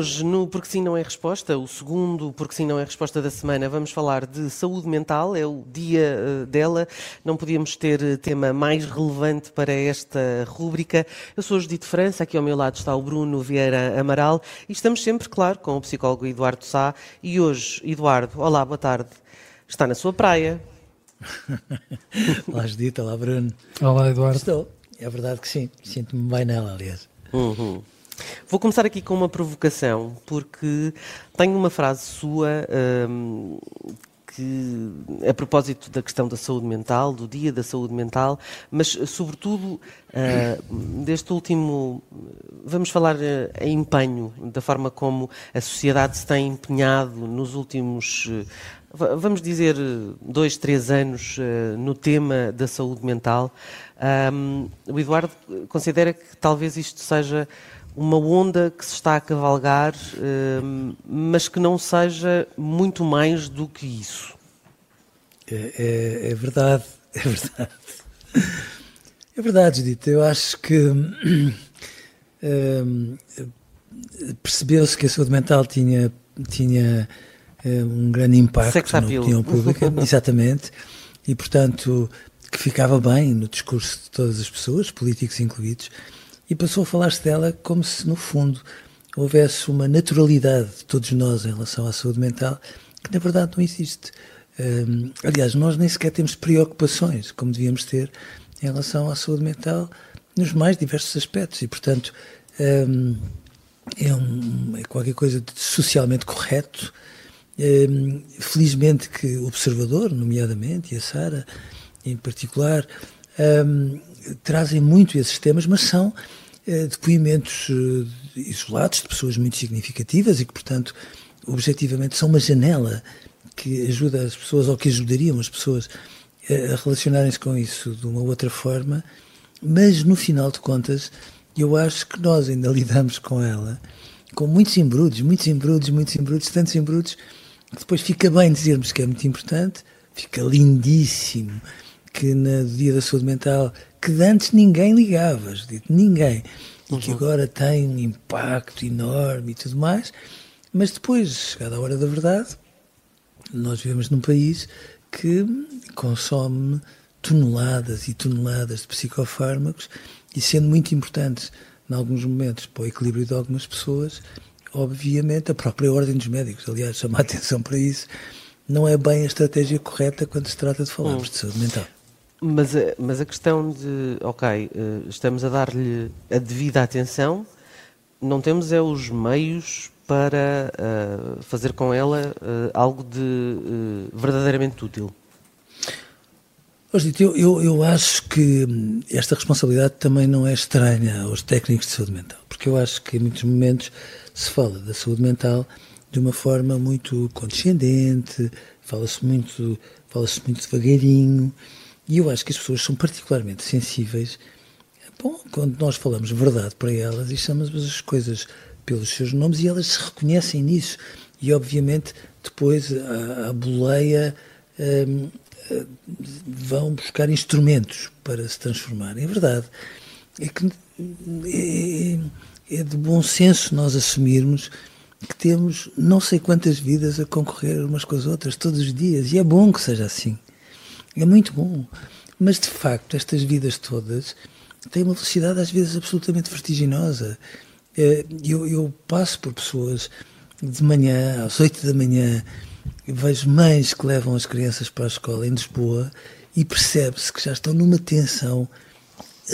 Hoje, no Porque Sim Não é Resposta, o segundo Porque Sim Não é Resposta da semana, vamos falar de saúde mental, é o dia uh, dela. Não podíamos ter eh, tema mais relevante para esta rúbrica. Eu sou Judite França, aqui ao meu lado está o Bruno Vieira Amaral e estamos sempre, claro, com o psicólogo Eduardo Sá. E hoje, Eduardo, olá, boa tarde, está na sua praia. olá, Judite, olá, Bruno. Olá, Eduardo. Estou, é verdade que sim, sinto-me bem nela, aliás. Uhum. Vou começar aqui com uma provocação, porque tenho uma frase sua hum, que, a propósito da questão da saúde mental, do Dia da Saúde Mental, mas, sobretudo, uh, deste último. Vamos falar uh, em empenho, da forma como a sociedade se tem empenhado nos últimos. Uh, vamos dizer, dois, três anos no tema da saúde mental. Um, o Eduardo considera que talvez isto seja uma onda que se está a cavalgar, uh, mas que não seja muito mais do que isso. É, é, é verdade, é verdade. É verdade, Judith. Eu acho que uh, percebeu-se que a saúde mental tinha, tinha uh, um grande impacto na opinião pública, exatamente, e portanto que ficava bem no discurso de todas as pessoas, políticos incluídos e passou a falar-se dela como se, no fundo, houvesse uma naturalidade de todos nós em relação à saúde mental que, na verdade, não existe. Um, aliás, nós nem sequer temos preocupações, como devíamos ter, em relação à saúde mental nos mais diversos aspectos. E, portanto, um, é, um, é, qualquer coisa de socialmente correto. Felizmente que o Observador, nomeadamente, e a Sara em particular, trazem muito esses temas, mas são eh, depoimentos eh, isolados de pessoas muito significativas e que, portanto, objetivamente são uma janela que ajuda as pessoas ou que ajudariam as pessoas eh, a relacionarem-se com isso de uma outra forma, mas no final de contas, eu acho que nós ainda lidamos com ela com muitos embrudos, muitos embrudos, muitos embrudos, tantos embrudos, que depois fica bem dizermos que é muito importante, fica lindíssimo que no Dia da Saúde Mental que antes ninguém ligava, dito, ninguém, e que uhum. agora tem um impacto enorme e tudo mais, mas depois, chegada a hora da verdade, nós vivemos num país que consome toneladas e toneladas de psicofármacos e sendo muito importantes em alguns momentos para o equilíbrio de algumas pessoas, obviamente a própria ordem dos médicos, aliás, chama a atenção para isso, não é bem a estratégia correta quando se trata de falarmos hum. de saúde mental. Mas, mas a questão de, ok, eh, estamos a dar-lhe a devida atenção, não temos é os meios para uh, fazer com ela uh, algo de uh, verdadeiramente útil. Eu, eu, eu, acho que esta responsabilidade também não é estranha aos técnicos de saúde mental, porque eu acho que em muitos momentos se fala da saúde mental de uma forma muito condescendente, fala-se muito, fala-se muito devagarinho, e eu acho que as pessoas são particularmente sensíveis. Bom, quando nós falamos verdade para elas e chamamos as coisas pelos seus nomes e elas se reconhecem nisso. E, obviamente, depois a, a boleia um, hum, vão buscar instrumentos para se transformarem. É verdade. É que é, é de bom senso nós assumirmos que temos não sei quantas vidas a concorrer umas com as outras todos os dias. E é bom que seja assim. É muito bom. Mas, de facto, estas vidas todas têm uma velocidade, às vezes, absolutamente vertiginosa. É, eu, eu passo por pessoas de manhã, às oito da manhã, vejo mães que levam as crianças para a escola em Lisboa e percebe-se que já estão numa tensão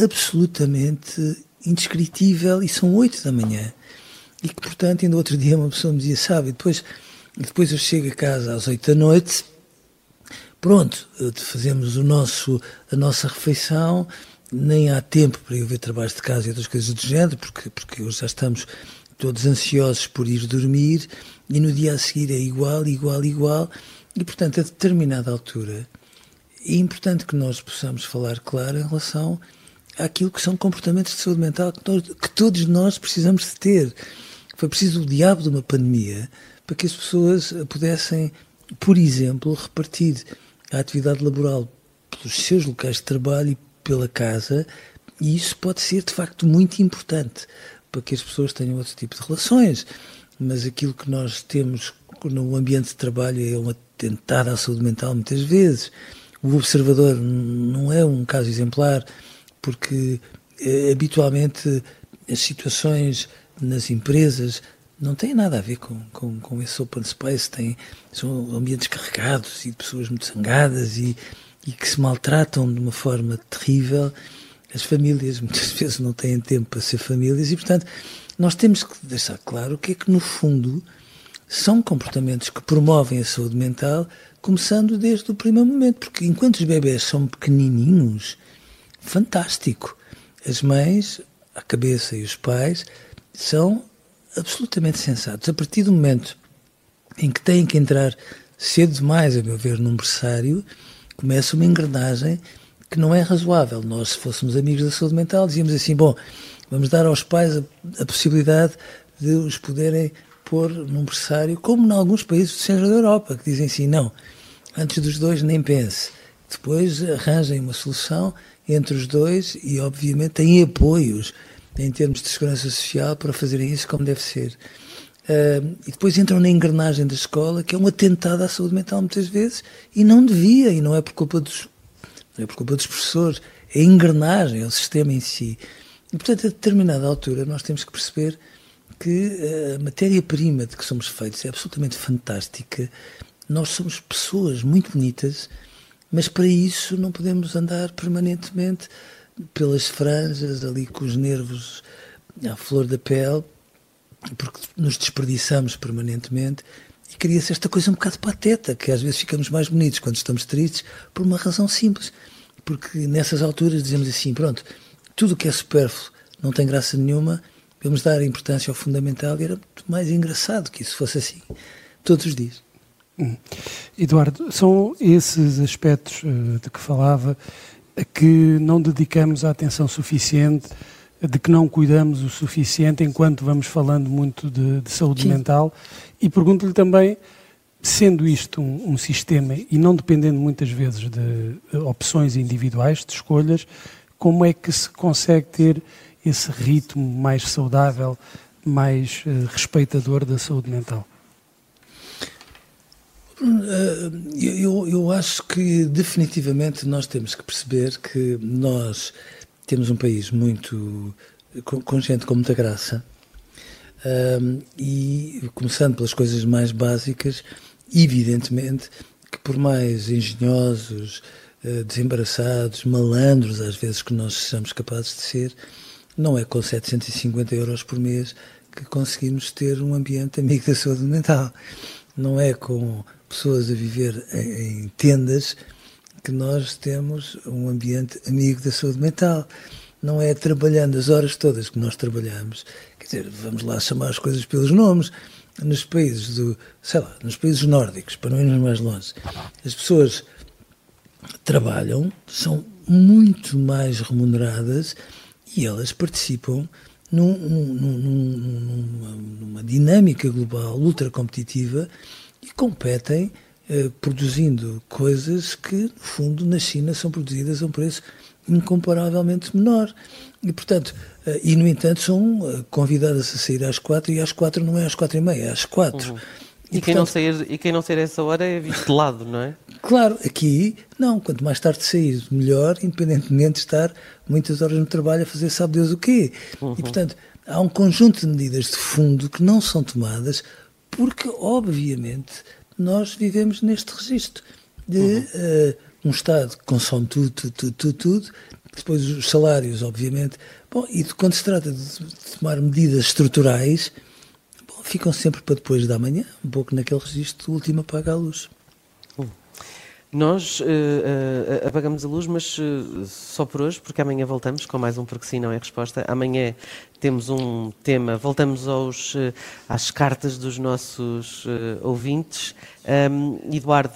absolutamente indescritível e são oito da manhã. E que, portanto, ainda outro dia uma pessoa me dizia, sabe, depois, depois eu chego a casa às oito da noite, pronto, fazemos o nosso, a nossa refeição, nem há tempo para eu ver trabalhos de casa e outras coisas do género, porque, porque hoje já estamos todos ansiosos por ir dormir, e no dia a seguir é igual, igual, igual, e portanto, a determinada altura, é importante que nós possamos falar claro em relação àquilo que são comportamentos de saúde mental que, nós, que todos nós precisamos de ter. Foi preciso o diabo de uma pandemia para que as pessoas pudessem, por exemplo, repartir a atividade laboral pelos seus locais de trabalho e pela casa, e isso pode ser de facto muito importante para que as pessoas tenham outro tipo de relações. Mas aquilo que nós temos no ambiente de trabalho é um atentado à saúde mental muitas vezes. O observador não é um caso exemplar, porque eh, habitualmente as situações nas empresas não têm nada a ver com, com, com esse open space, tem, são ambientes carregados e de pessoas muito zangadas e, e que se maltratam de uma forma terrível. As famílias muitas vezes não têm tempo para ser famílias e, portanto, nós temos que deixar claro que é que, no fundo, são comportamentos que promovem a saúde mental, começando desde o primeiro momento, porque enquanto os bebés são pequenininhos, fantástico. As mães, a cabeça e os pais são absolutamente sensatos. A partir do momento em que têm que entrar cedo demais, a meu ver, num berçário, começa uma engrenagem que não é razoável. Nós, se fôssemos amigos da saúde mental, dizíamos assim: bom, vamos dar aos pais a, a possibilidade de os poderem pôr num berçário, como em alguns países do centro da Europa, que dizem assim: não, antes dos dois nem pense. Depois arranjem uma solução entre os dois e, obviamente, têm apoios em termos de segurança social para fazerem isso como deve ser. Uh, e depois entram na engrenagem da escola, que é um atentado à saúde mental muitas vezes, e não devia, e não é por culpa dos, não é por culpa dos professores, é a engrenagem, é o sistema em si. E, portanto, a determinada altura, nós temos que perceber que a matéria-prima de que somos feitos é absolutamente fantástica. Nós somos pessoas muito bonitas, mas para isso não podemos andar permanentemente pelas franjas, ali com os nervos à flor da pele, porque nos desperdiçamos permanentemente e cria-se esta coisa um bocado pateta, que às vezes ficamos mais bonitos quando estamos tristes, por uma razão simples. Porque nessas alturas dizemos assim: pronto, tudo o que é supérfluo não tem graça nenhuma, vamos dar importância ao fundamental e era muito mais engraçado que isso fosse assim, todos os dias. Hum. Eduardo, são esses aspectos uh, de que falava que não dedicamos a atenção suficiente de que não cuidamos o suficiente enquanto vamos falando muito de, de saúde Sim. mental. E pergunto-lhe também, sendo isto um, um, sistema e não dependendo muitas vezes de, opções individuais, de escolhas, como é que se consegue ter esse ritmo mais saudável, mais uh, respeitador da saúde mental? Eh, eu, eu acho que definitivamente nós temos que perceber que nós temos um país muito com, com gente com muita graça um, e começando pelas coisas mais básicas, evidentemente que por mais engenhosos, uh, desembaraçados, malandros às vezes que nós sejamos capazes de ser, não é com 750 euros por mês que conseguimos ter um ambiente amigo da saúde mental. Não é com pessoas a viver em, em tendas que nós temos um ambiente amigo da saúde mental. Não é trabalhando as horas todas que nós trabalhamos. Quer dizer, vamos lá chamar as coisas pelos nomes. Nos países do, sei lá, nos países nórdicos, para não irmos mais longe, as pessoas trabalham, são muito mais remuneradas e elas participam num, num, num, numa, numa dinâmica global ultra competitiva e competem eh, produzindo coisas que, no fundo, na China são produzidas a um preço incomparavelmente menor. E, portanto, eh, e no entanto são eh, convidadas a sair às quatro e às quatro não é às quatro e meia, é às quatro. Uhum. E, e, quem portanto, não sair, e quem não sair essa hora é visto de lado, não é? Claro, aqui, não, quanto mais tarde sair, melhor, independentemente de estar muitas horas no trabalho a fazer sabe Deus o quê. Uhum. E, portanto, há um conjunto de medidas de fundo que não são tomadas porque, obviamente, nós vivemos neste registro de uhum. uh, um Estado que consome tudo, tudo, tudo, tudo, tudo depois os salários, obviamente. Bom, e quando se trata de tomar medidas estruturais, bom, ficam sempre para depois da manhã, um pouco naquele registro do último apaga a luz. Nós uh, uh, apagamos a luz, mas uh, só por hoje, porque amanhã voltamos com mais um Porque Sim Não é Resposta. Amanhã temos um tema, voltamos aos, às cartas dos nossos ouvintes. Um, Eduardo,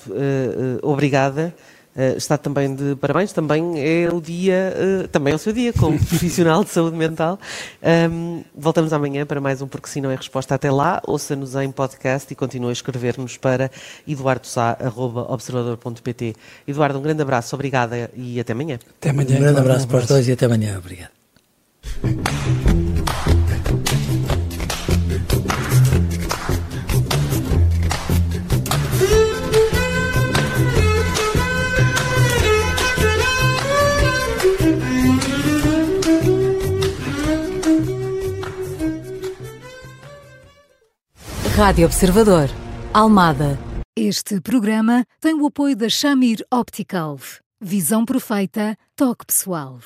obrigada. Uh, está também de parabéns, também é o dia, uh, também é o seu dia como profissional de saúde mental. Um, voltamos amanhã para mais um Porque Se Não é Resposta. Até lá, ouça-nos em podcast e continue a escrever-nos para eduardosá.observador.pt. Eduardo, um grande abraço, obrigada e até amanhã. Até amanhã. Um grande abraço para os dois e até amanhã. Obrigado. Rádio Observador, Almada. Este programa tem o apoio da Shamir Optical. Visão perfeita, toque pessoal.